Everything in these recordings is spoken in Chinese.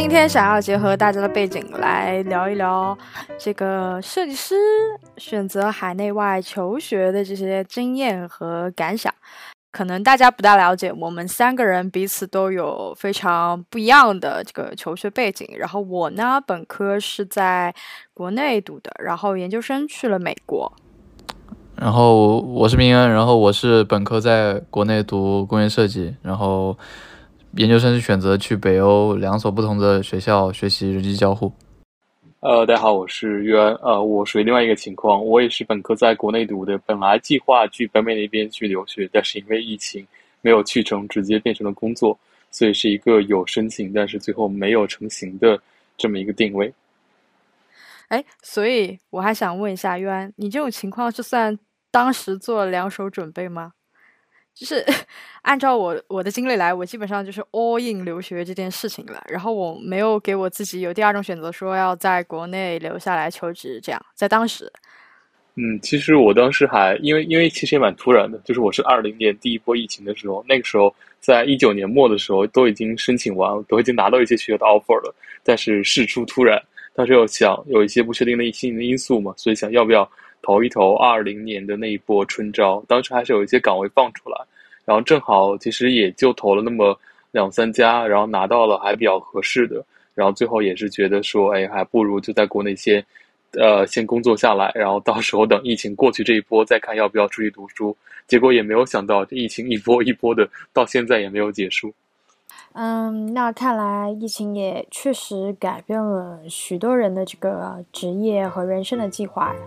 今天想要结合大家的背景来聊一聊这个设计师选择海内外求学的这些经验和感想。可能大家不大了解，我们三个人彼此都有非常不一样的这个求学背景。然后我呢，本科是在国内读的，然后研究生去了美国。然后我是明恩，然后我是本科在国内读工业设计，然后研究生是选择去北欧两所不同的学校学习人机交互。呃，大家好，我是约安。呃，我属于另外一个情况，我也是本科在国内读的，本来计划去北美那边去留学，但是因为疫情没有去成，直接变成了工作，所以是一个有申请，但是最后没有成型的这么一个定位。哎，所以我还想问一下约安，你这种情况是算当时做了两手准备吗？就是按照我我的经历来，我基本上就是 all in 留学这件事情了。然后我没有给我自己有第二种选择，说要在国内留下来求职。这样在当时，嗯，其实我当时还因为因为其实也蛮突然的，就是我是二零年第一波疫情的时候，那个时候在一九年末的时候都已经申请完，都已经拿到一些学校的 offer 了，但是事出突然，当时又想有一些不确定的一些因素嘛，所以想要不要投一投二零年的那一波春招，当时还是有一些岗位放出来。然后正好，其实也就投了那么两三家，然后拿到了还比较合适的，然后最后也是觉得说，哎，还不如就在国内先，呃，先工作下来，然后到时候等疫情过去这一波再看要不要出去读书。结果也没有想到，这疫情一波一波的，到现在也没有结束。嗯，那看来疫情也确实改变了许多人的这个职业和人生的计划呀。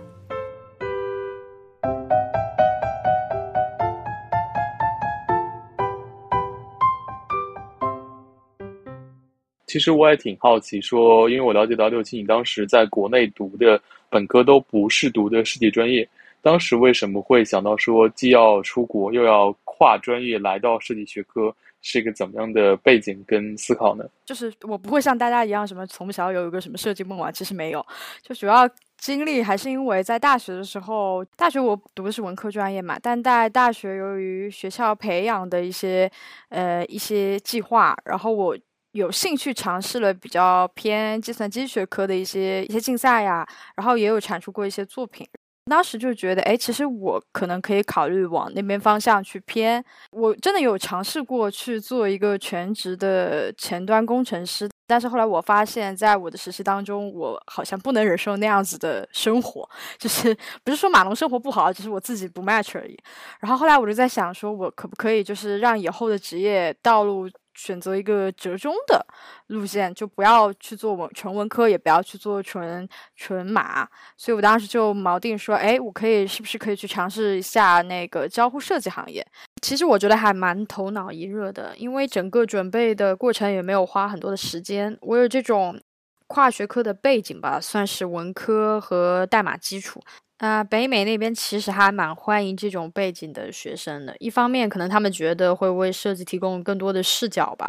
其实我也挺好奇，说，因为我了解到六七，你当时在国内读的本科都不是读的设计专业，当时为什么会想到说，既要出国又要跨专业来到设计学科，是一个怎么样的背景跟思考呢？就是我不会像大家一样，什么从小有一个什么设计梦啊，其实没有，就主要经历还是因为在大学的时候，大学我读的是文科专业嘛，但在大学由于学校培养的一些呃一些计划，然后我。有兴趣尝试了比较偏计算机学科的一些一些竞赛呀，然后也有产出过一些作品。当时就觉得，哎，其实我可能可以考虑往那边方向去偏。我真的有尝试过去做一个全职的前端工程师，但是后来我发现，在我的实习当中，我好像不能忍受那样子的生活，就是不是说码农生活不好，只是我自己不 match 而已。然后后来我就在想，说我可不可以就是让以后的职业道路。选择一个折中的路线，就不要去做文纯文科，也不要去做纯纯码。所以我当时就锚定说，哎，我可以是不是可以去尝试一下那个交互设计行业？其实我觉得还蛮头脑一热的，因为整个准备的过程也没有花很多的时间。我有这种跨学科的背景吧，算是文科和代码基础。那，北美那边其实还蛮欢迎这种背景的学生的。一方面，可能他们觉得会为设计提供更多的视角吧；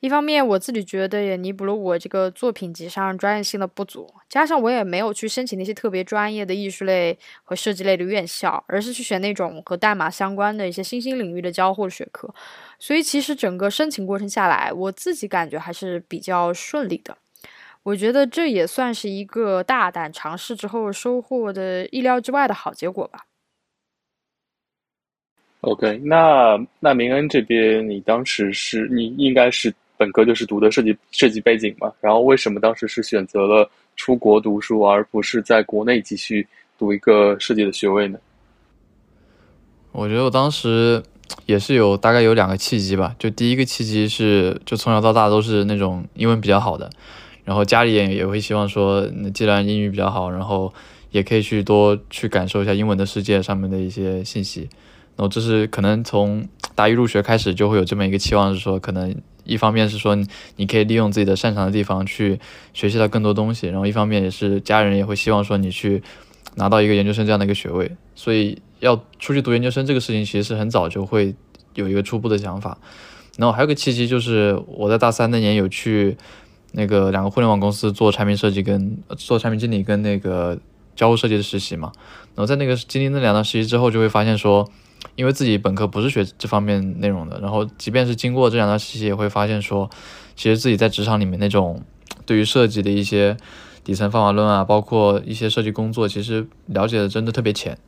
一方面，我自己觉得也弥补了我这个作品集上专业性的不足。加上我也没有去申请那些特别专业的艺术类和设计类的院校，而是去选那种和代码相关的一些新兴领域的交互学科。所以，其实整个申请过程下来，我自己感觉还是比较顺利的。我觉得这也算是一个大胆尝试之后收获的意料之外的好结果吧。OK，那那明恩这边，你当时是你应该是本科就是读的设计设计背景嘛？然后为什么当时是选择了出国读书，而不是在国内继续读一个设计的学位呢？我觉得我当时也是有大概有两个契机吧。就第一个契机是，就从小到大都是那种英文比较好的。然后家里也也会希望说，那既然英语比较好，然后也可以去多去感受一下英文的世界上面的一些信息。然后这是可能从大一入学开始就会有这么一个期望，是说可能一方面是说你可以利用自己的擅长的地方去学习到更多东西，然后一方面也是家人也会希望说你去拿到一个研究生这样的一个学位。所以要出去读研究生这个事情其实是很早就会有一个初步的想法。然后还有个契机就是我在大三那年有去。那个两个互联网公司做产品设计跟做产品经理跟那个交互设计的实习嘛，然后在那个经历那两段实习之后，就会发现说，因为自己本科不是学这方面内容的，然后即便是经过这两段实习，也会发现说，其实自己在职场里面那种对于设计的一些底层方法论啊，包括一些设计工作，其实了解的真的特别浅。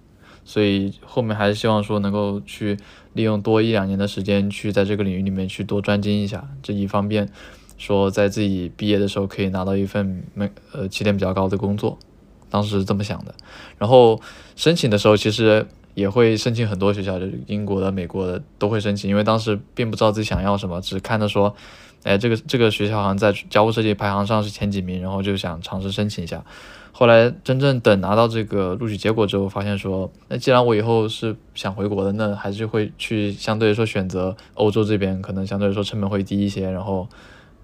所以后面还是希望说能够去利用多一两年的时间，去在这个领域里面去多专精一下，这一方面说在自己毕业的时候可以拿到一份没呃起点比较高的工作，当时是这么想的。然后申请的时候其实也会申请很多学校，就英国的、美国的都会申请，因为当时并不知道自己想要什么，只看着说，哎，这个这个学校好像在交互设计排行上是前几名，然后就想尝试申请一下。后来真正等拿到这个录取结果之后，发现说，那既然我以后是想回国的，那还是会去相对来说选择欧洲这边，可能相对来说成本会低一些，然后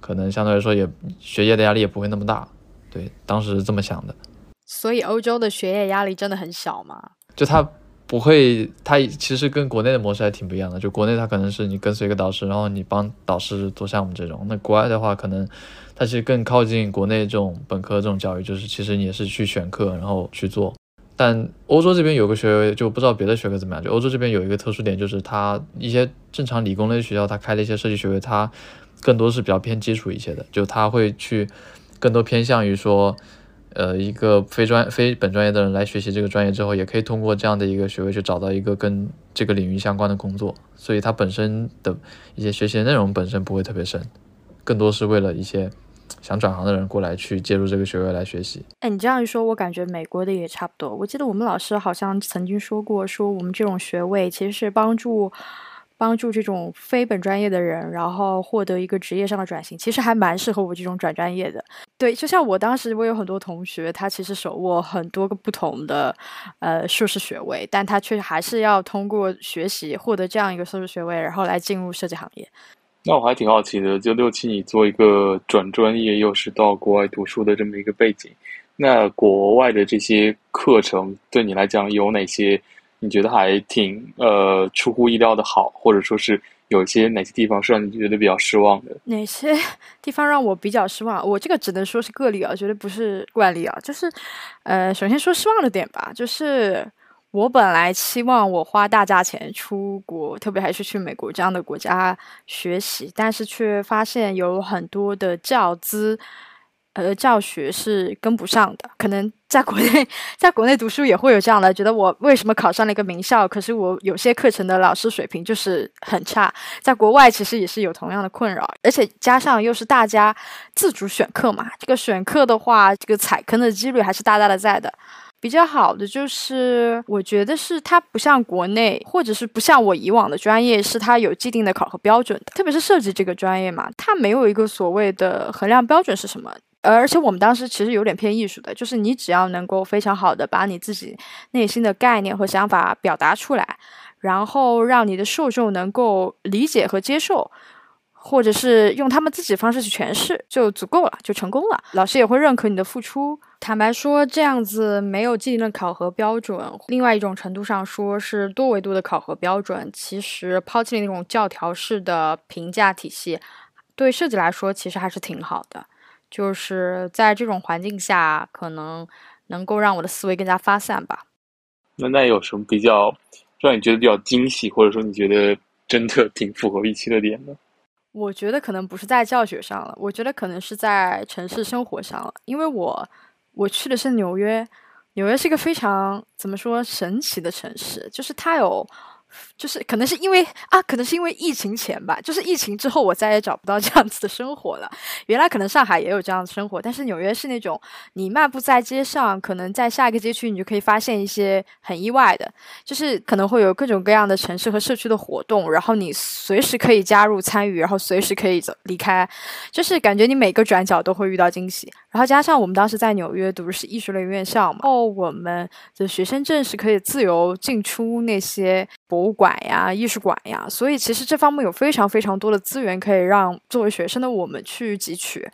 可能相对来说也学业的压力也不会那么大。对，当时是这么想的。所以欧洲的学业压力真的很小吗？就他不会，他其实跟国内的模式还挺不一样的。就国内他可能是你跟随一个导师，然后你帮导师做项目这种。那国外的话，可能。它其实更靠近国内这种本科这种教育，就是其实你也是去选课，然后去做。但欧洲这边有个学位，就不知道别的学科怎么样。就欧洲这边有一个特殊点，就是它一些正常理工类学校，它开的一些设计学位，它更多是比较偏基础一些的，就他会去更多偏向于说，呃，一个非专非本专业的人来学习这个专业之后，也可以通过这样的一个学位去找到一个跟这个领域相关的工作。所以它本身的一些学习内容本身不会特别深，更多是为了一些。想转行的人过来去介入这个学位来学习。哎，你这样一说，我感觉美国的也差不多。我记得我们老师好像曾经说过，说我们这种学位其实是帮助帮助这种非本专业的人，然后获得一个职业上的转型，其实还蛮适合我这种转专业的。对，就像我当时，我有很多同学，他其实手握很多个不同的呃硕士学位，但他却还是要通过学习获得这样一个硕士学位，然后来进入设计行业。那我还挺好奇的，就六七你做一个转专业，又是到国外读书的这么一个背景，那国外的这些课程对你来讲有哪些？你觉得还挺呃出乎意料的好，或者说是有一些哪些地方是让你觉得比较失望的？哪些地方让我比较失望？我这个只能说是个例啊，绝对不是惯例啊。就是呃，首先说失望的点吧，就是。我本来期望我花大价钱出国，特别还是去美国这样的国家学习，但是却发现有很多的教资，呃，教学是跟不上的。可能在国内，在国内读书也会有这样的，觉得我为什么考上了一个名校，可是我有些课程的老师水平就是很差。在国外其实也是有同样的困扰，而且加上又是大家自主选课嘛，这个选课的话，这个踩坑的几率还是大大的在的。比较好的就是，我觉得是它不像国内，或者是不像我以往的专业，是它有既定的考核标准的。特别是设计这个专业嘛，它没有一个所谓的衡量标准是什么。而且我们当时其实有点偏艺术的，就是你只要能够非常好的把你自己内心的概念和想法表达出来，然后让你的受众能够理解和接受。或者是用他们自己的方式去诠释就足够了，就成功了。老师也会认可你的付出。坦白说，这样子没有既定的考核标准，另外一种程度上说是多维度的考核标准。其实抛弃了那种教条式的评价体系，对设计来说其实还是挺好的。就是在这种环境下，可能能够让我的思维更加发散吧。那那有什么比较让你觉得比较惊喜，或者说你觉得真的挺符合预期的点呢？我觉得可能不是在教学上了，我觉得可能是在城市生活上了，因为我我去的是纽约，纽约是一个非常怎么说神奇的城市，就是它有。就是可能是因为啊，可能是因为疫情前吧。就是疫情之后，我再也找不到这样子的生活了。原来可能上海也有这样的生活，但是纽约是那种你漫步在街上，可能在下一个街区，你就可以发现一些很意外的，就是可能会有各种各样的城市和社区的活动，然后你随时可以加入参与，然后随时可以走离开，就是感觉你每个转角都会遇到惊喜。然后加上我们当时在纽约读的是艺术类院校嘛，然后我们的学生证是可以自由进出那些博物馆呀、艺术馆呀，所以其实这方面有非常非常多的资源可以让作为学生的我们去汲取。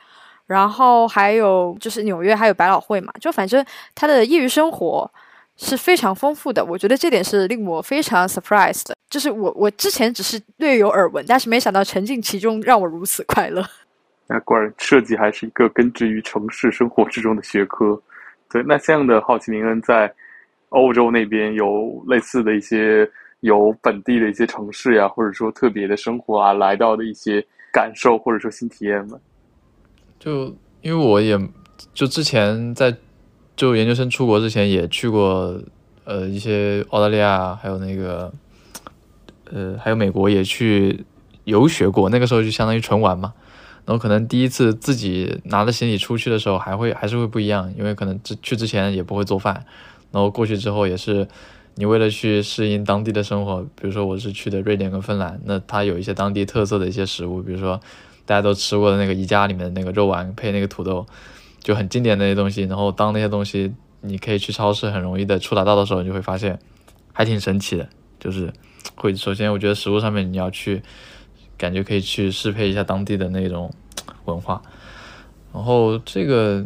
然后还有就是纽约还有百老汇嘛，就反正他的业余生活是非常丰富的。我觉得这点是令我非常 surprise 的，就是我我之前只是略有耳闻，但是没想到沉浸其中让我如此快乐。那果然，设计还是一个根植于城市生活之中的学科。对，那这样的好奇，您恩在欧洲那边有类似的一些有本地的一些城市呀，或者说特别的生活啊，来到的一些感受或者说新体验吗？就因为我也就之前在就研究生出国之前也去过呃一些澳大利亚，还有那个呃还有美国也去游学过，那个时候就相当于纯玩嘛。然后可能第一次自己拿着行李出去的时候，还会还是会不一样，因为可能之去之前也不会做饭，然后过去之后也是你为了去适应当地的生活，比如说我是去的瑞典跟芬兰，那它有一些当地特色的一些食物，比如说大家都吃过的那个宜家里面的那个肉丸配那个土豆，就很经典那些东西。然后当那些东西你可以去超市很容易的触达到的时候，你就会发现还挺神奇的，就是会首先我觉得食物上面你要去。感觉可以去适配一下当地的那种文化，然后这个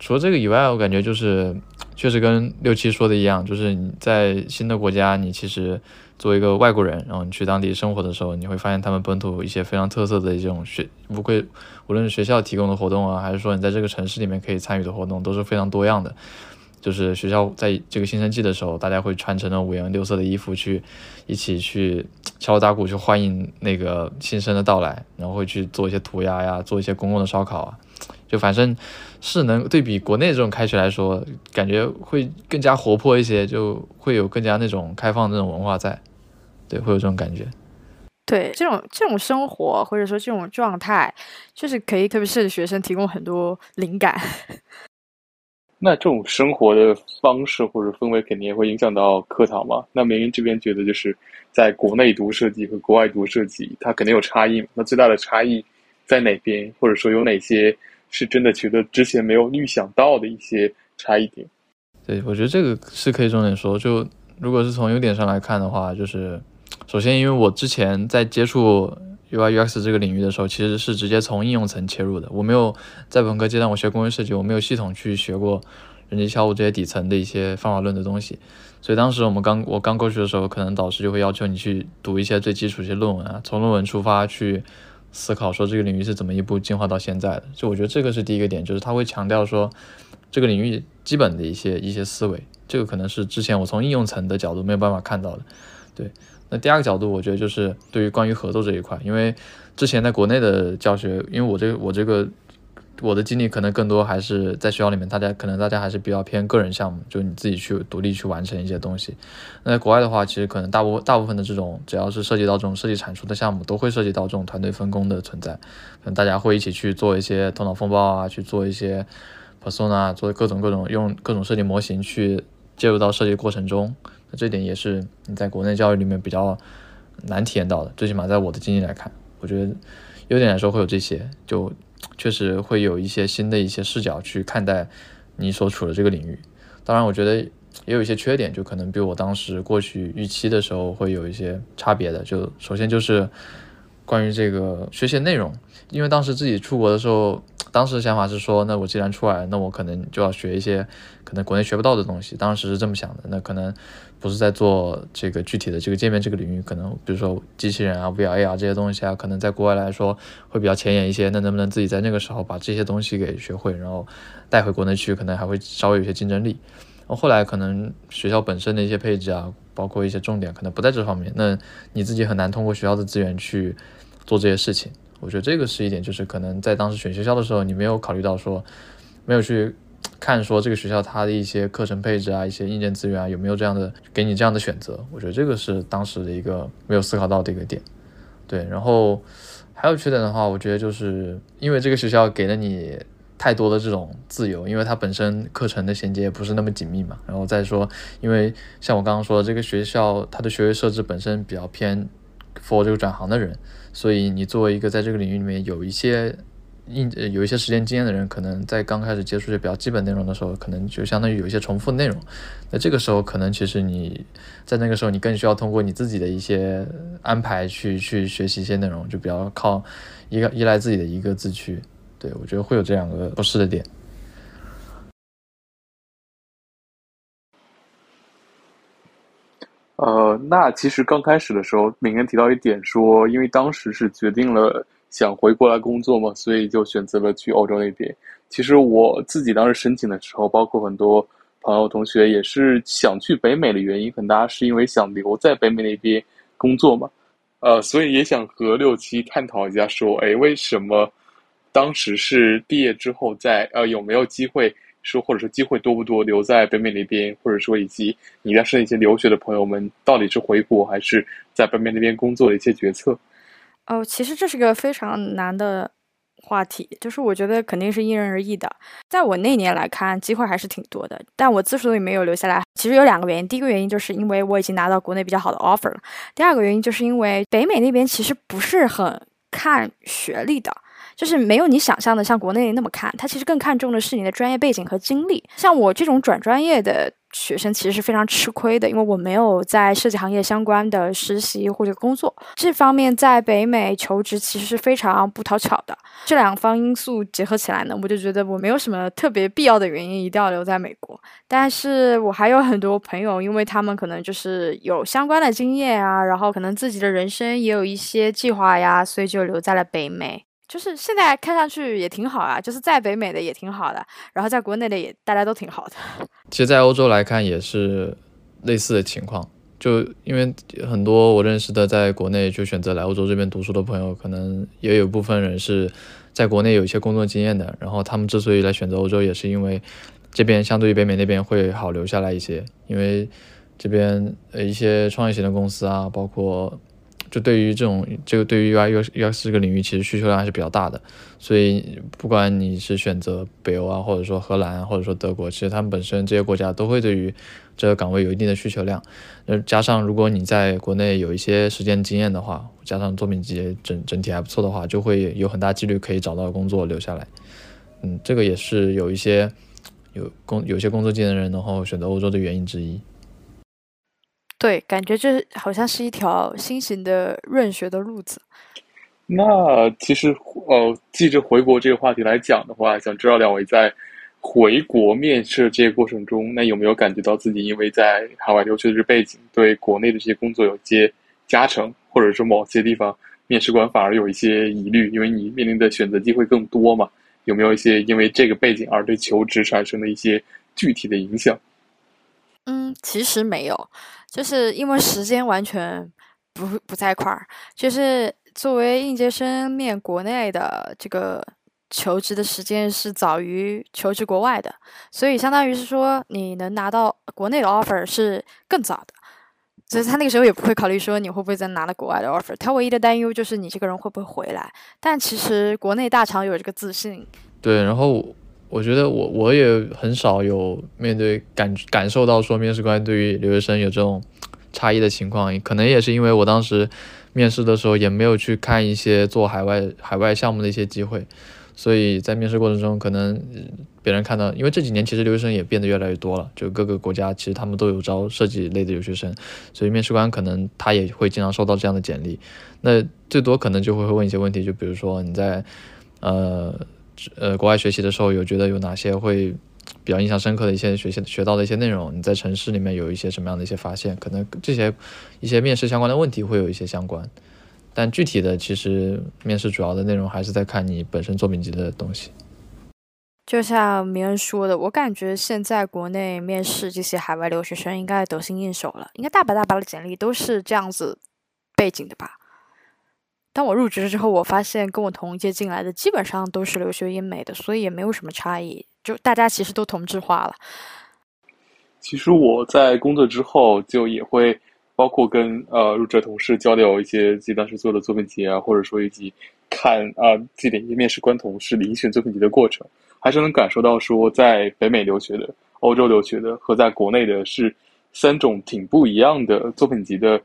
除了这个以外，我感觉就是确实跟六七说的一样，就是你在新的国家，你其实作为一个外国人，然后你去当地生活的时候，你会发现他们本土一些非常特色的这种学，无归无论是学校提供的活动啊，还是说你在这个城市里面可以参与的活动，都是非常多样的。就是学校在这个新生季的时候，大家会穿成了五颜六色的衣服去，一起去敲打鼓去欢迎那个新生的到来，然后会去做一些涂鸦呀，做一些公共的烧烤啊，就反正是能对比国内这种开学来说，感觉会更加活泼一些，就会有更加那种开放的那种文化在，对，会有这种感觉。对，这种这种生活或者说这种状态，就是可以特别是学生提供很多灵感。那这种生活的方式或者氛围肯定也会影响到课堂嘛？那明云这边觉得就是在国内读设计和国外读设计，它肯定有差异。那最大的差异在哪边？或者说有哪些是真的觉得之前没有预想到的一些差异点？对，我觉得这个是可以重点说。就如果是从优点上来看的话，就是首先因为我之前在接触。UI UX 这个领域的时候，其实是直接从应用层切入的。我没有在本科阶段我学工业设计，我没有系统去学过人机交互这些底层的一些方法论的东西。所以当时我们刚我刚过去的时候，可能导师就会要求你去读一些最基础一些论文啊，从论文出发去思考说这个领域是怎么一步进化到现在的。就我觉得这个是第一个点，就是他会强调说这个领域基本的一些一些思维，这个可能是之前我从应用层的角度没有办法看到的，对。那第二个角度，我觉得就是对于关于合作这一块，因为之前在国内的教学，因为我这个我这个我的经历可能更多还是在学校里面，大家可能大家还是比较偏个人项目，就你自己去独立去完成一些东西。那在国外的话，其实可能大部大部分的这种只要是涉及到这种设计产出的项目，都会涉及到这种团队分工的存在，可能大家会一起去做一些头脑风暴啊，去做一些 persona，做各种各种用各种设计模型去介入到设计过程中。那这点也是你在国内教育里面比较难体验到的，最起码在我的经历来看，我觉得优点来说会有这些，就确实会有一些新的一些视角去看待你所处的这个领域。当然，我觉得也有一些缺点，就可能比我当时过去预期的时候会有一些差别的。就首先就是关于这个学习内容，因为当时自己出国的时候。当时的想法是说，那我既然出来，那我可能就要学一些可能国内学不到的东西。当时是这么想的，那可能不是在做这个具体的这个界面这个领域，可能比如说机器人啊、VR、啊这些东西啊，可能在国外来说会比较前沿一些。那能不能自己在那个时候把这些东西给学会，然后带回国内去，可能还会稍微有些竞争力。后来可能学校本身的一些配置啊，包括一些重点可能不在这方面，那你自己很难通过学校的资源去做这些事情。我觉得这个是一点，就是可能在当时选学校的时候，你没有考虑到说，没有去看说这个学校它的一些课程配置啊、一些硬件资源啊有没有这样的给你这样的选择。我觉得这个是当时的一个没有思考到的一个点。对，然后还有缺点的话，我觉得就是因为这个学校给了你太多的这种自由，因为它本身课程的衔接不是那么紧密嘛。然后再说，因为像我刚刚说的，这个学校它的学位设置本身比较偏 for 这个转行的人。所以，你作为一个在这个领域里面有一些应呃有一些实践经验的人，可能在刚开始接触些比较基本内容的时候，可能就相当于有一些重复内容。那这个时候，可能其实你在那个时候，你更需要通过你自己的一些安排去去学习一些内容，就比较靠依依赖自己的一个自驱。对我觉得会有这两个不适的点。呃，那其实刚开始的时候，敏恩提到一点说，因为当时是决定了想回国来工作嘛，所以就选择了去欧洲那边。其实我自己当时申请的时候，包括很多朋友同学也是想去北美的原因很大，是因为想留在北美那边工作嘛。呃，所以也想和六七探讨一下，说，哎，为什么当时是毕业之后在呃有没有机会说，或者说机会多不多留在北美那边，或者说以及你当时一些留学的朋友们到底是回国还是在北美那边工作的一些决策？哦，其实这是个非常难的。话题就是我觉得肯定是因人而异的，在我那年来看，机会还是挺多的，但我之所以没有留下来，其实有两个原因。第一个原因就是因为我已经拿到国内比较好的 offer 了，第二个原因就是因为北美那边其实不是很看学历的。就是没有你想象的像国内那么看，他其实更看重的是你的专业背景和经历。像我这种转专业的学生，其实是非常吃亏的，因为我没有在设计行业相关的实习或者工作。这方面在北美求职其实是非常不讨巧的。这两方因素结合起来呢，我就觉得我没有什么特别必要的原因一定要留在美国。但是我还有很多朋友，因为他们可能就是有相关的经验啊，然后可能自己的人生也有一些计划呀，所以就留在了北美。就是现在看上去也挺好啊，就是在北美的也挺好的，然后在国内的也大家都挺好的。其实，在欧洲来看也是类似的情况，就因为很多我认识的在国内就选择来欧洲这边读书的朋友，可能也有部分人是在国内有一些工作经验的，然后他们之所以来选择欧洲，也是因为这边相对于北美那边会好留下来一些，因为这边呃一些创业型的公司啊，包括。就对于这种，这个对于 UI、UX 这个领域，其实需求量还是比较大的。所以，不管你是选择北欧啊，或者说荷兰，或者说德国，其实他们本身这些国家都会对于这个岗位有一定的需求量。那加上如果你在国内有一些实践经验的话，加上作品集整整体还不错的话，就会有很大几率可以找到工作留下来。嗯，这个也是有一些有工有些工作经验的人，然后选择欧洲的原因之一。对，感觉这好像是一条新型的润学的路子。那其实，呃，记着回国这个话题来讲的话，想知道两位在回国面试这个过程中，那有没有感觉到自己因为在海外留学的背景，对国内的这些工作有一些加成，或者说某些地方面试官反而有一些疑虑，因为你面临的选择机会更多嘛？有没有一些因为这个背景而对求职产生的一些具体的影响？嗯，其实没有。就是因为时间完全不不在一块儿，就是作为应届生面国内的这个求职的时间是早于求职国外的，所以相当于是说你能拿到国内的 offer 是更早的，所以他那个时候也不会考虑说你会不会再拿到国外的 offer，他唯一的担忧就是你这个人会不会回来。但其实国内大厂有这个自信。对，然后。我觉得我我也很少有面对感感受到说面试官对于留学生有这种差异的情况，可能也是因为我当时面试的时候也没有去看一些做海外海外项目的一些机会，所以在面试过程中可能别人看到，因为这几年其实留学生也变得越来越多了，就各个国家其实他们都有招设计类的留学生，所以面试官可能他也会经常收到这样的简历，那最多可能就会问一些问题，就比如说你在呃。呃，国外学习的时候有觉得有哪些会比较印象深刻的一些学习学到的一些内容？你在城市里面有一些什么样的一些发现？可能这些一些面试相关的问题会有一些相关，但具体的其实面试主要的内容还是在看你本身作品集的东西。就像明恩说的，我感觉现在国内面试这些海外留学生应该得心应手了，应该大把大把的简历都是这样子背景的吧。当我入职了之后，我发现跟我同一届进来的基本上都是留学英美的，所以也没有什么差异，就大家其实都同质化了。其实我在工作之后，就也会包括跟呃入职同事交流一些自己当时做的作品集啊，或者说以及看啊自己的一些面试官同事遴选作品集的过程，还是能感受到说，在北美留学的、欧洲留学的和在国内的是三种挺不一样的作品集的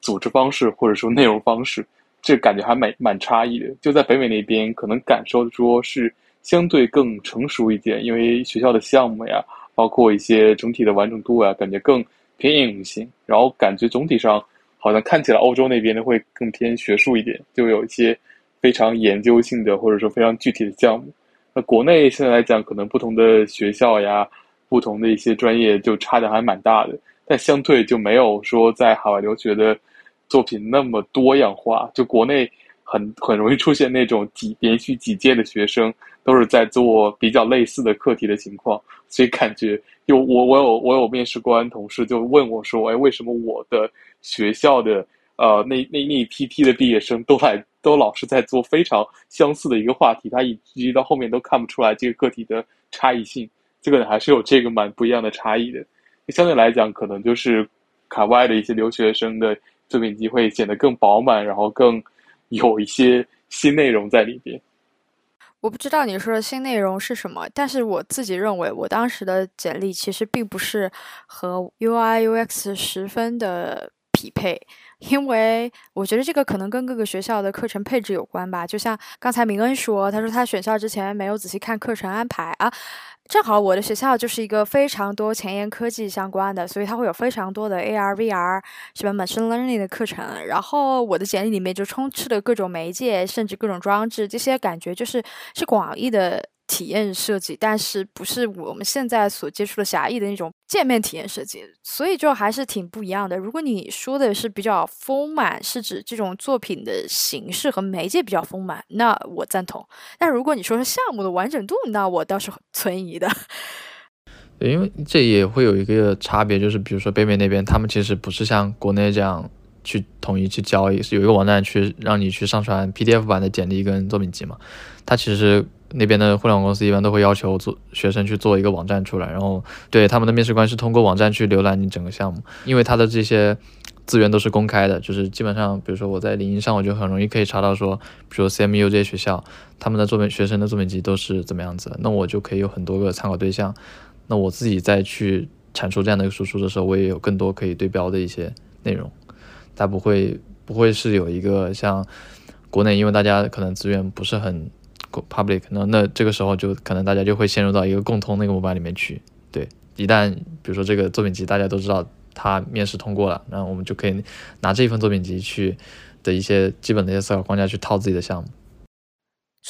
组织方式，或者说内容方式。这感觉还蛮蛮差异的，就在北美那边，可能感受说是相对更成熟一点，因为学校的项目呀，包括一些整体的完整度啊，感觉更偏应用性。然后感觉总体上好像看起来欧洲那边的会更偏学术一点，就有一些非常研究性的或者说非常具体的项目。那国内现在来讲，可能不同的学校呀，不同的一些专业就差的还蛮大的，但相对就没有说在海外留学的。作品那么多样化，就国内很很容易出现那种几连续几届的学生都是在做比较类似的课题的情况，所以感觉有我我有我有面试官同事就问我说，哎，为什么我的学校的呃那那那一批批的毕业生都来都老是在做非常相似的一个话题，他以至于到后面都看不出来这个个体的差异性。这个还是有这个蛮不一样的差异的。相对来讲，可能就是海外的一些留学生的作品集会显得更饱满，然后更 有一些新内容在里边。我不知道你说的新内容是什么，但是我自己认为，我当时的简历其实并不是和 UI UX 十分的匹配，因为我觉得这个可能跟各个学校的课程配置有关吧。就像刚才明恩说，他说他选校之前没有仔细看课程安排啊。正好我的学校就是一个非常多前沿科技相关的，所以它会有非常多的 AR、VR 什么 machine learning 的课程。然后我的简历里面就充斥着各种媒介，甚至各种装置，这些感觉就是是广义的。体验设计，但是不是我们现在所接触的狭义的那种界面体验设计，所以就还是挺不一样的。如果你说的是比较丰满，是指这种作品的形式和媒介比较丰满，那我赞同。但如果你说是项目的完整度，那我倒是存疑的。因为这也会有一个差别，就是比如说北美那边，他们其实不是像国内这样去统一去交易，是有一个网站去让你去上传 PDF 版的简历跟作品集嘛，它其实。那边的互联网公司一般都会要求做学生去做一个网站出来，然后对他们的面试官是通过网站去浏览你整个项目，因为他的这些资源都是公开的，就是基本上，比如说我在领英上，我就很容易可以查到说，比如说 CMU 这些学校，他们的作品学生的作品集都是怎么样子，那我就可以有很多个参考对象，那我自己再去产出这样的一个输出的时候，我也有更多可以对标的一些内容，它不会不会是有一个像国内，因为大家可能资源不是很。public，那那这个时候就可能大家就会陷入到一个共通那个模板里面去。对，一旦比如说这个作品集大家都知道他面试通过了，然后我们就可以拿这一份作品集去的一些基本的一些思考框架去套自己的项目。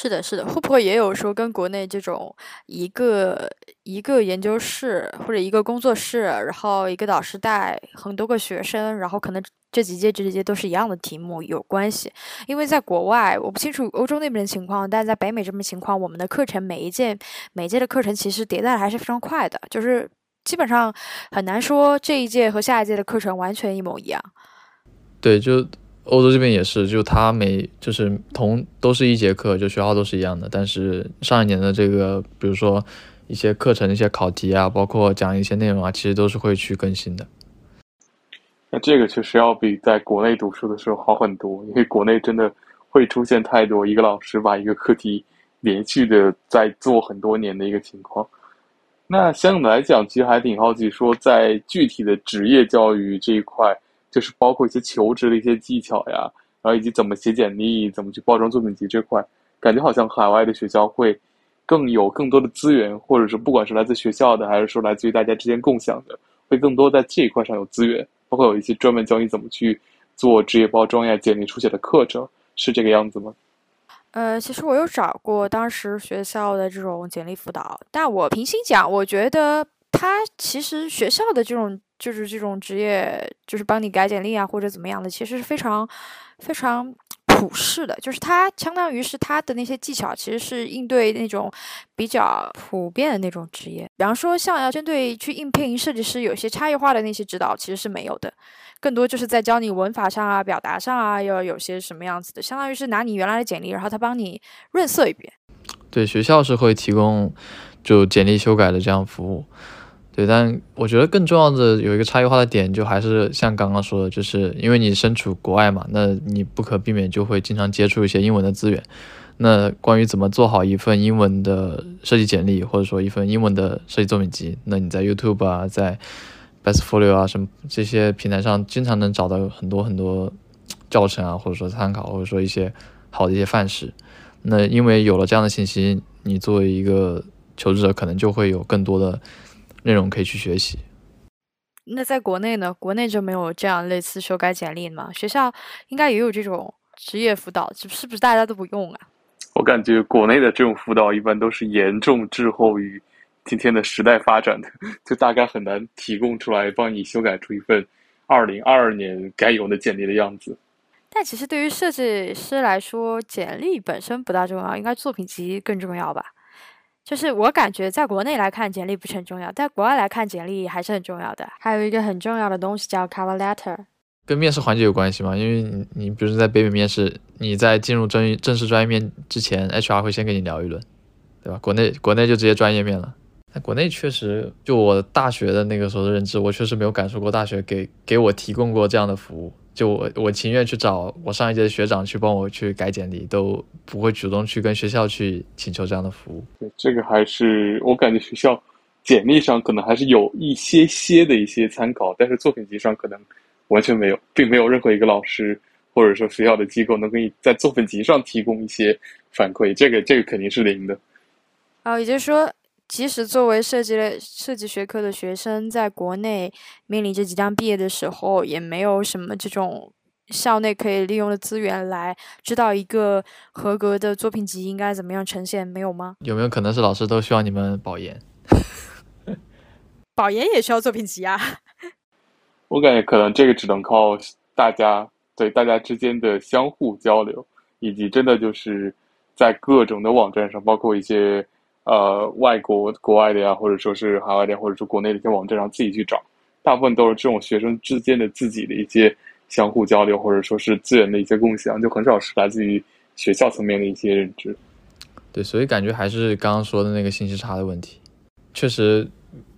是的，是的，会不会也有说跟国内这种一个一个研究室或者一个工作室，然后一个导师带很多个学生，然后可能这几届这几届都是一样的题目有关系？因为在国外，我不清楚欧洲那边的情况，但在北美这边情况，我们的课程每一届每一届的课程其实迭代还是非常快的，就是基本上很难说这一届和下一届的课程完全一模一样。对，就。欧洲这边也是，就他每就是同都是一节课，就学号都是一样的，但是上一年的这个，比如说一些课程、一些考题啊，包括讲一些内容啊，其实都是会去更新的。那这个确实要比在国内读书的时候好很多，因为国内真的会出现太多一个老师把一个课题连续的在做很多年的一个情况。那相对来讲，其实还挺好奇，说在具体的职业教育这一块。就是包括一些求职的一些技巧呀，然后以及怎么写简历、怎么去包装作品集这块，感觉好像海外的学校会更有更多的资源，或者是不管是来自学校的，还是说来自于大家之间共享的，会更多在这一块上有资源，包括有一些专门教你怎么去做职业包装呀、简历书写的课程，是这个样子吗？呃，其实我有找过当时学校的这种简历辅导，但我平心讲，我觉得他其实学校的这种。就是这种职业，就是帮你改简历啊，或者怎么样的，其实是非常非常普世的。就是它相当于是它的那些技巧，其实是应对那种比较普遍的那种职业。比方说，像要针对去应聘设计师，有些差异化的那些指导，其实是没有的。更多就是在教你文法上啊、表达上啊，要有些什么样子的，相当于是拿你原来的简历，然后他帮你润色一遍。对，学校是会提供就简历修改的这样服务。对，但我觉得更重要的有一个差异化的点，就还是像刚刚说的，就是因为你身处国外嘛，那你不可避免就会经常接触一些英文的资源。那关于怎么做好一份英文的设计简历，或者说一份英文的设计作品集，那你在 YouTube 啊，在 Bestfolio 啊什么这些平台上，经常能找到很多很多教程啊，或者说参考，或者说一些好的一些范式。那因为有了这样的信息，你作为一个求职者，可能就会有更多的。内容可以去学习。那在国内呢？国内就没有这样类似修改简历吗？学校应该也有这种职业辅导，是不是大家都不用啊？我感觉国内的这种辅导一般都是严重滞后于今天的时代发展的，就大概很难提供出来帮你修改出一份二零二二年该有的简历的样子。但其实对于设计师来说，简历本身不大重要，应该作品集更重要吧？就是我感觉，在国内来看简历不是很重要，在国外来看简历还是很重要的。还有一个很重要的东西叫 cover letter，跟面试环节有关系吗？因为你你比如说在北美面试，你在进入正正式专业面之前，HR 会先跟你聊一轮，对吧？国内国内就直接专业面了。在国内确实，就我大学的那个时候的认知，我确实没有感受过大学给给我提供过这样的服务。就我我情愿去找我上一届的学长去帮我去改简历，都不会主动去跟学校去请求这样的服务。对，这个还是我感觉学校简历上可能还是有一些些的一些参考，但是作品集上可能完全没有，并没有任何一个老师或者说学校的机构能给你在作品集上提供一些反馈。这个这个肯定是零的。哦，也就是说。即使作为设计类设计学科的学生，在国内面临着即将毕业的时候，也没有什么这种校内可以利用的资源来知道一个合格的作品集应该怎么样呈现，没有吗？有没有可能是老师都需要你们保研？保研也需要作品集啊？我感觉可能这个只能靠大家对大家之间的相互交流，以及真的就是在各种的网站上，包括一些。呃，外国国外的呀，或者说是海外的，或者说国内的一些网站上自己去找，大部分都是这种学生之间的自己的一些相互交流，或者说是资源的一些共享，就很少是来自于学校层面的一些认知。对，所以感觉还是刚刚说的那个信息差的问题。确实，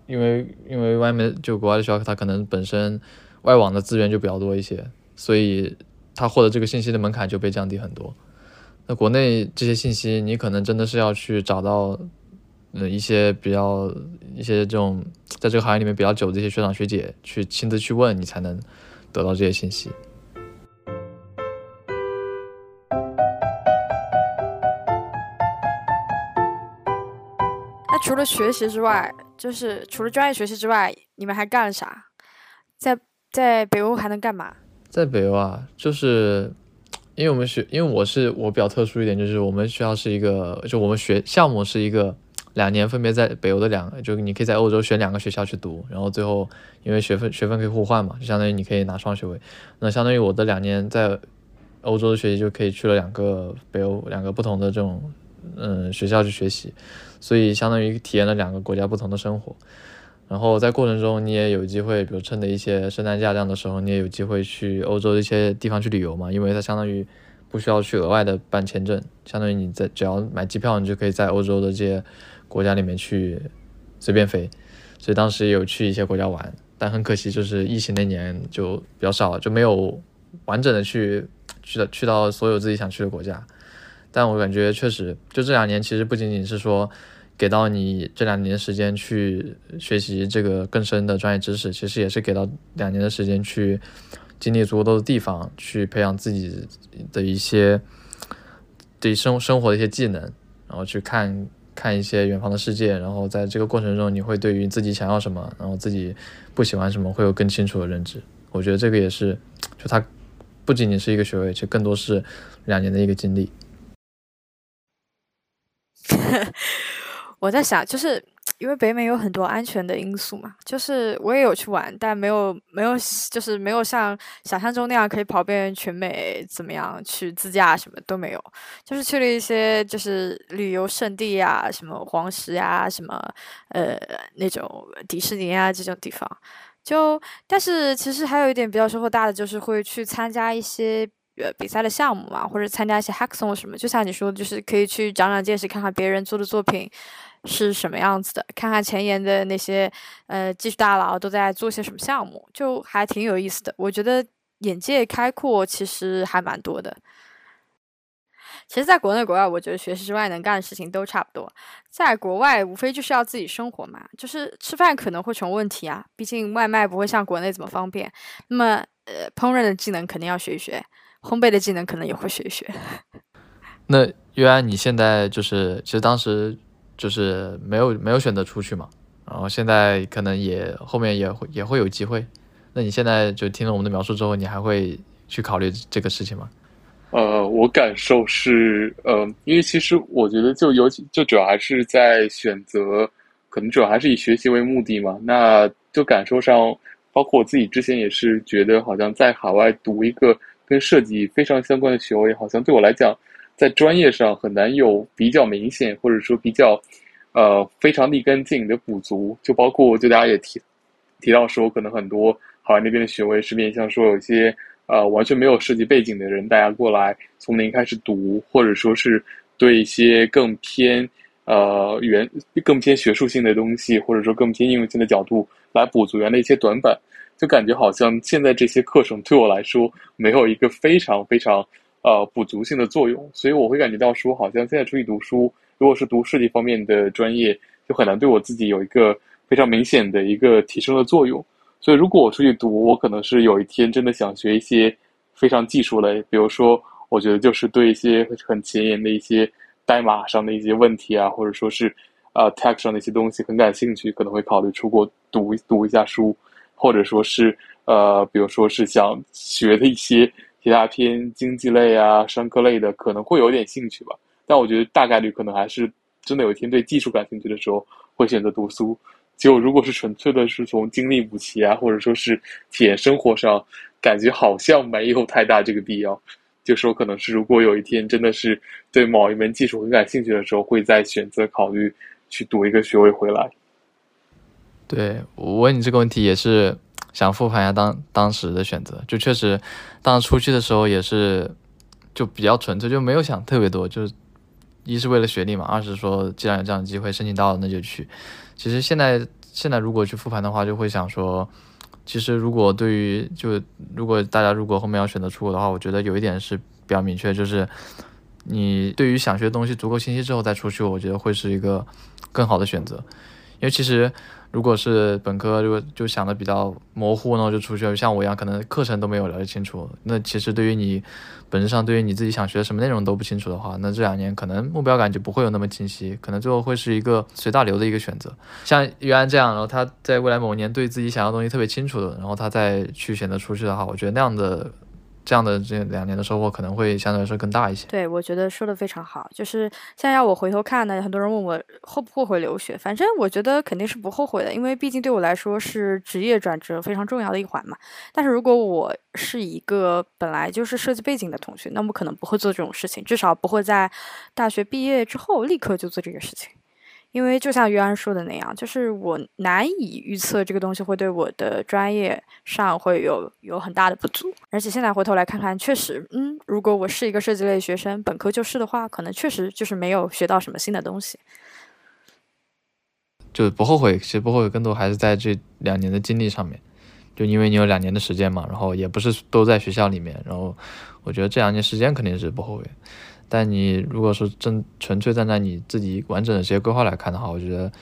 因为因为外面就国外的学校，它可能本身外网的资源就比较多一些，所以他获得这个信息的门槛就被降低很多。那国内这些信息，你可能真的是要去找到。呃，一些比较一些这种在这个行业里面比较久的一些学长学姐，去亲自去问你，才能得到这些信息。那除了学习之外，就是除了专业学习之外，你们还干了啥？在在北欧还能干嘛？在北欧啊，就是因为我们学，因为我是我比较特殊一点，就是我们学校是一个，就我们学项目是一个。两年分别在北欧的两个，就你可以在欧洲选两个学校去读，然后最后因为学分学分可以互换嘛，就相当于你可以拿双学位。那相当于我的两年在欧洲的学习就可以去了两个北欧两个不同的这种嗯学校去学习，所以相当于体验了两个国家不同的生活。然后在过程中你也有机会，比如趁着一些圣诞假这样的时候，你也有机会去欧洲的一些地方去旅游嘛，因为它相当于不需要去额外的办签证，相当于你在只要买机票，你就可以在欧洲的这些。国家里面去随便飞，所以当时有去一些国家玩，但很可惜就是疫情那年就比较少，就没有完整的去去到去到所有自己想去的国家。但我感觉确实，就这两年其实不仅仅是说给到你这两年时间去学习这个更深的专业知识，其实也是给到两年的时间去经历足够多的地方，去培养自己的一些对生生活的一些技能，然后去看。看一些远方的世界，然后在这个过程中，你会对于自己想要什么，然后自己不喜欢什么，会有更清楚的认知。我觉得这个也是，就它不仅仅是一个学位，其实更多是两年的一个经历。我在想，就是。因为北美有很多安全的因素嘛，就是我也有去玩，但没有没有，就是没有像想象中那样可以跑遍全美，怎么样去自驾什么都没有，就是去了一些就是旅游胜地呀，什么黄石呀，什么呃那种迪士尼啊这种地方，就但是其实还有一点比较收获大的，就是会去参加一些呃比赛的项目嘛，或者参加一些 hackathon 什么，就像你说的，就是可以去长长见识，看看别人做的作品。是什么样子的？看看前沿的那些呃技术大佬都在做些什么项目，就还挺有意思的。我觉得眼界开阔，其实还蛮多的。其实，在国内国外，我觉得学习之外能干的事情都差不多。在国外，无非就是要自己生活嘛，就是吃饭可能会成问题啊，毕竟外卖不会像国内这么方便。那么，呃，烹饪的技能肯定要学一学，烘焙的技能可能也会学一学。那约安，你现在就是，其实当时。就是没有没有选择出去嘛，然后现在可能也后面也会也会有机会。那你现在就听了我们的描述之后，你还会去考虑这个事情吗？呃，我感受是，呃，因为其实我觉得就尤其就主要还是在选择，可能主要还是以学习为目的嘛。那就感受上，包括我自己之前也是觉得，好像在海外读一个跟设计非常相关的学位，好像对我来讲。在专业上很难有比较明显，或者说比较，呃，非常立竿见影的补足。就包括就大家也提提到说，可能很多海外那边的学位是面向说有一些呃完全没有设计背景的人，大家过来从零开始读，或者说是对一些更偏呃原更偏学术性的东西，或者说更偏应用性的角度来补足原来一些短板，就感觉好像现在这些课程对我来说没有一个非常非常呃补足性的作用，所以我会感觉到说，好像现在出去读书，如果是读设计方面的专业，就很难对我自己有一个非常明显的一个提升的作用。所以，如果我出去读，我可能是有一天真的想学一些非常技术类，比如说，我觉得就是对一些很前沿的一些代码上的一些问题啊，或者说是啊 tech 上的一些东西很感兴趣，可能会考虑出国读读一下书，或者说是呃，比如说是想学的一些其他偏经济类啊、商科类的，可能会有点兴趣吧。但我觉得大概率可能还是真的有一天对技术感兴趣的时候，会选择读书。就如果是纯粹的是从精力补齐啊，或者说是体验生活上，感觉好像没有太大这个必要。就说可能是如果有一天真的是对某一门技术很感兴趣的时候，会再选择考虑去读一个学位回来。对我问你这个问题也是想复盘一下当当时的选择，就确实当时出去的时候也是就比较纯粹，就没有想特别多，就是一是为了学历嘛，二是说既然有这样的机会申请到了那就去。其实现在现在如果去复盘的话，就会想说，其实如果对于就如果大家如果后面要选择出国的话，我觉得有一点是比较明确，就是你对于想学的东西足够清晰之后再出去，我觉得会是一个更好的选择，因为其实。如果是本科，如果就想的比较模糊呢，就出去了像我一样，可能课程都没有了解清楚。那其实对于你本质上，对于你自己想学什么内容都不清楚的话，那这两年可能目标感就不会有那么清晰，可能最后会是一个随大流的一个选择。像于安这样，然后他在未来某年对自己想要东西特别清楚的，然后他再去选择出去的话，我觉得那样的。这样的这两年的收获可能会相对来说更大一些。对，我觉得说的非常好。就是现在要我回头看呢，很多人问我后不后悔留学，反正我觉得肯定是不后悔的，因为毕竟对我来说是职业转折非常重要的一环嘛。但是如果我是一个本来就是设计背景的同学，那我可能不会做这种事情，至少不会在大学毕业之后立刻就做这个事情。因为就像于安说的那样，就是我难以预测这个东西会对我的专业上会有有很大的不足，而且现在回头来看看，确实，嗯，如果我是一个设计类学生，本科就是的话，可能确实就是没有学到什么新的东西，就不后悔。其实不后悔，更多还是在这两年的经历上面，就因为你有两年的时间嘛，然后也不是都在学校里面，然后我觉得这两年时间肯定是不后悔。但你如果说真纯粹站在你自己完整的职业规划来看的话，我觉得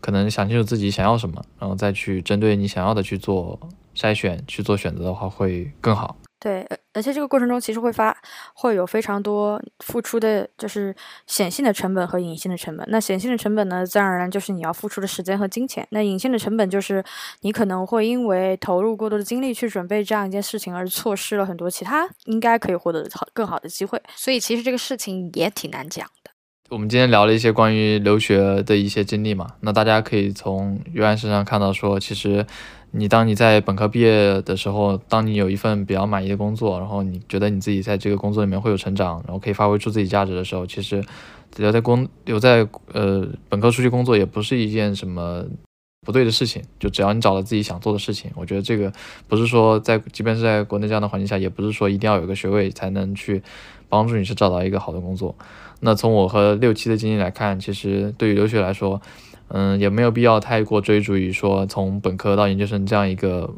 可能想清楚自己想要什么，然后再去针对你想要的去做筛选、去做选择的话，会更好。对，而且这个过程中其实会发会有非常多付出的，就是显性的成本和隐性的成本。那显性的成本呢，自然而然就是你要付出的时间和金钱。那隐性的成本就是你可能会因为投入过多的精力去准备这样一件事情，而错失了很多其他应该可以获得好更好的机会。所以其实这个事情也挺难讲的。我们今天聊了一些关于留学的一些经历嘛，那大家可以从约翰身上看到说，其实。你当你在本科毕业的时候，当你有一份比较满意的工作，然后你觉得你自己在这个工作里面会有成长，然后可以发挥出自己价值的时候，其实留在工留在呃本科出去工作也不是一件什么不对的事情。就只要你找到自己想做的事情，我觉得这个不是说在即便是在国内这样的环境下，也不是说一定要有个学位才能去帮助你去找到一个好的工作。那从我和六七的经历来看，其实对于留学来说。嗯，也没有必要太过追逐于说从本科到研究生这样一个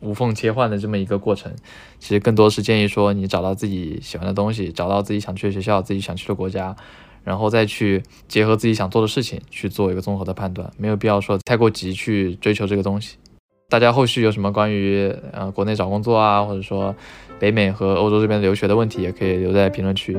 无缝切换的这么一个过程。其实更多是建议说，你找到自己喜欢的东西，找到自己想去的学校，自己想去的国家，然后再去结合自己想做的事情去做一个综合的判断。没有必要说太过急去追求这个东西。大家后续有什么关于呃国内找工作啊，或者说北美和欧洲这边留学的问题，也可以留在评论区。